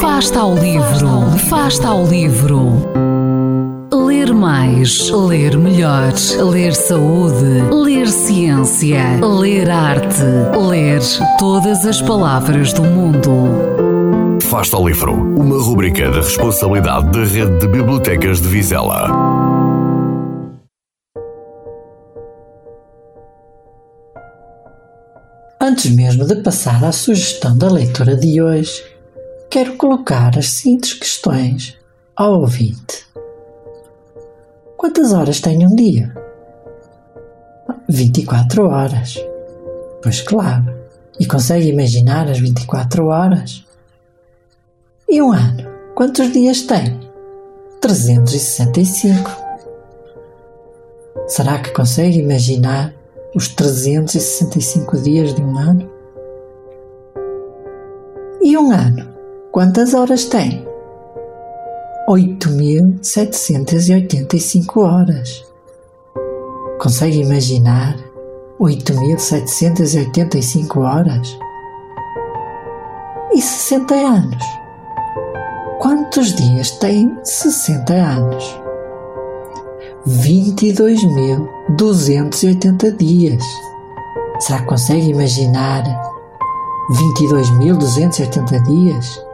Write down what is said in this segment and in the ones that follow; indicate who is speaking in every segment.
Speaker 1: Fasta ao livro, fasta ao livro. Ler mais, ler melhor, ler saúde, ler ciência, ler arte, ler todas as palavras do mundo.
Speaker 2: Fasta ao livro, uma rubrica da responsabilidade da Rede de Bibliotecas de Vizela.
Speaker 3: Antes mesmo de passar à sugestão da leitura de hoje, quero colocar as seguintes questões ao ouvinte. Quantas horas tem um dia? 24 horas. Pois claro. E consegue imaginar as 24 horas? E um ano? Quantos dias tem? 365. Será que consegue imaginar os 365 dias de um ano? E um ano? Quantas horas tem? 8.785 horas. Consegue imaginar 8.785 horas? E 60 anos? Quantos dias tem 60 anos? 22.280 dias. Será que consegue imaginar 22.280 dias?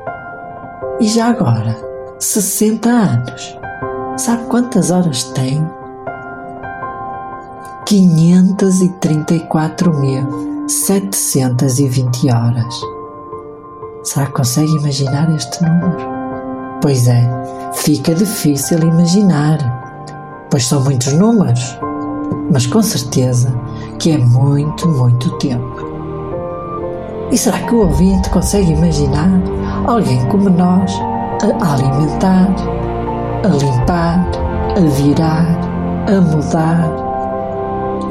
Speaker 3: E já agora, 60 anos. Sabe quantas horas tem? 534.720 horas. Será que consegue imaginar este número? Pois é, fica difícil imaginar, pois são muitos números, mas com certeza que é muito, muito tempo. E será que o ouvinte consegue imaginar alguém como nós a alimentar, a limpar, a virar, a mudar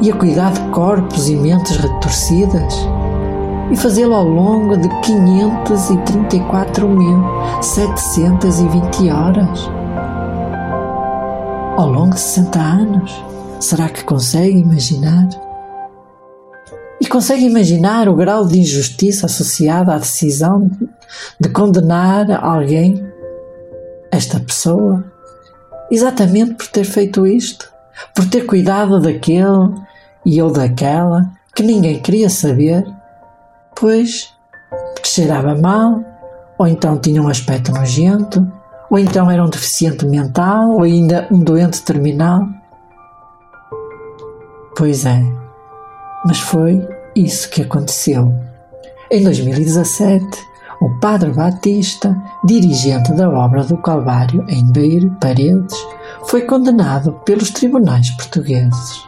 Speaker 3: e a cuidar de corpos e mentes retorcidas? E fazê-lo ao longo de 534.720 horas? Ao longo de 60 anos? Será que consegue imaginar? E consegue imaginar o grau de injustiça associado à decisão de condenar alguém, esta pessoa, exatamente por ter feito isto, por ter cuidado daquele e ou daquela que ninguém queria saber, pois que cheirava mal, ou então tinha um aspecto nojento, ou então era um deficiente mental, ou ainda um doente terminal. Pois é, mas foi isso que aconteceu. Em 2017, o Padre Batista, dirigente da obra do Calvário em Beir Paredes, foi condenado pelos tribunais portugueses.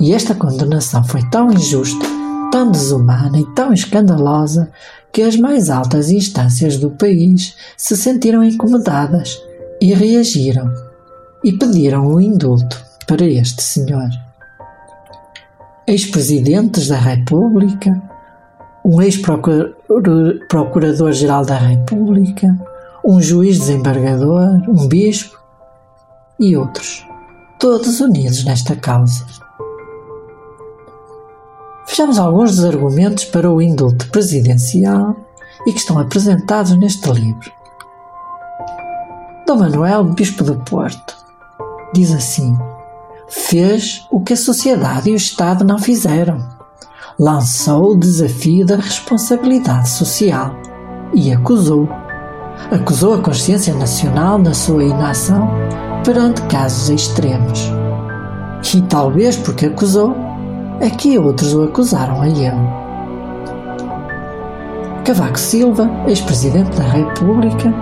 Speaker 3: E esta condenação foi tão injusta, tão desumana e tão escandalosa que as mais altas instâncias do país se sentiram incomodadas e reagiram e pediram o indulto para este senhor ex-presidentes da República, um ex-procurador-geral da República, um juiz desembargador, um bispo e outros, todos unidos nesta causa. Vejamos alguns dos argumentos para o indulto presidencial e que estão apresentados neste livro. Dom Manuel, Bispo do Porto, diz assim: fez o que a sociedade e o Estado não fizeram. Lançou o desafio da responsabilidade social e acusou. Acusou a consciência nacional na sua inação perante casos extremos. E talvez porque acusou, é que outros o acusaram a ele. Cavaco Silva, ex-presidente da República,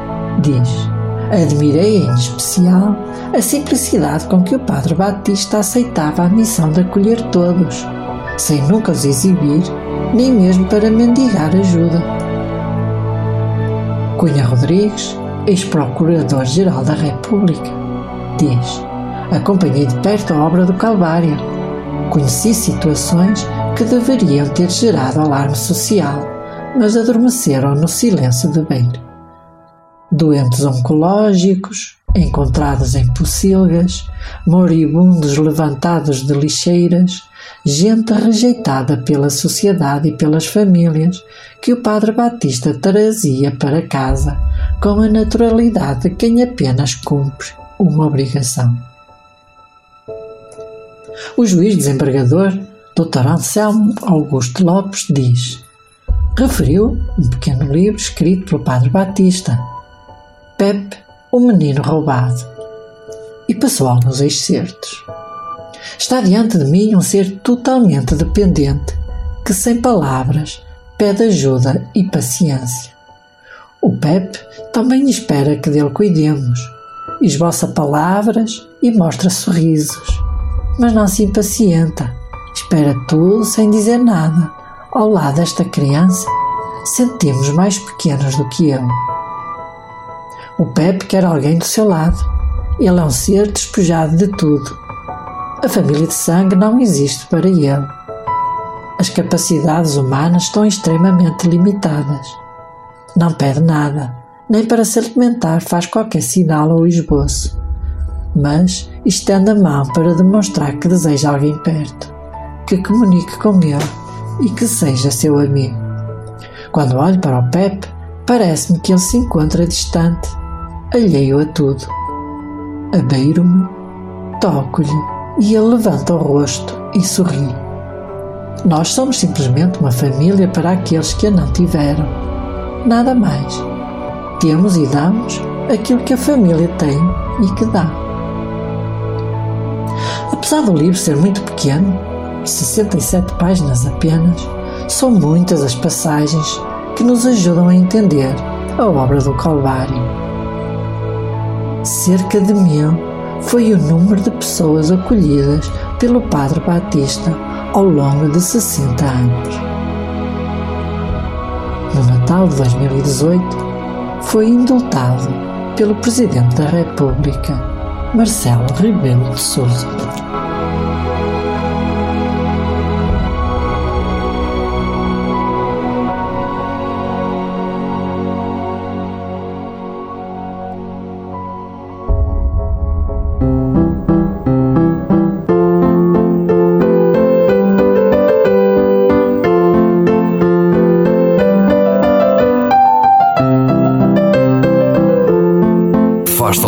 Speaker 3: diz: Admirei em especial a simplicidade com que o Padre Batista aceitava a missão de acolher todos, sem nunca os exibir, nem mesmo para mendigar ajuda. Cunha Rodrigues, ex-procurador-geral da República, diz: Acompanhei de perto a obra do Calvário. Conheci situações que deveriam ter gerado alarme social, mas adormeceram no silêncio de beira doentes oncológicos, encontrados em pocilgas, moribundos levantados de lixeiras, gente rejeitada pela sociedade e pelas famílias, que o Padre Batista trazia para casa com a naturalidade de quem apenas cumpre uma obrigação. O juiz desembargador, Dr. Anselmo Augusto Lopes, diz: referiu um pequeno livro escrito pelo Padre Batista, Pepe, o menino roubado, e passou alguns excertos. Está diante de mim um ser totalmente dependente, que sem palavras pede ajuda e paciência. O Pepe também espera que dele cuidemos, esboça palavras e mostra sorrisos, mas não se impacienta, espera tudo sem dizer nada. Ao lado desta criança, sentimos mais pequenos do que ele. O Pepe quer alguém do seu lado. Ele é um ser despojado de tudo. A família de sangue não existe para ele. As capacidades humanas estão extremamente limitadas. Não pede nada, nem para se alimentar faz qualquer sinal ou esboço. Mas estende a mão para demonstrar que deseja alguém perto, que comunique com ele e que seja seu amigo. Quando olho para o Pepe, parece-me que ele se encontra distante, alheio a tudo. Abeiro-me, toco-lhe e ele levanta o rosto e sorri. Nós somos simplesmente uma família para aqueles que a não tiveram. Nada mais. Temos e damos aquilo que a família tem e que dá. Apesar do livro ser muito pequeno, 67 páginas apenas, são muitas as passagens que nos ajudam a entender a obra do Calvário. Cerca de mil foi o número de pessoas acolhidas pelo Padre Batista ao longo de 60 anos. No Natal de 2018, foi indultado pelo Presidente da República, Marcelo Rebelo de Sousa.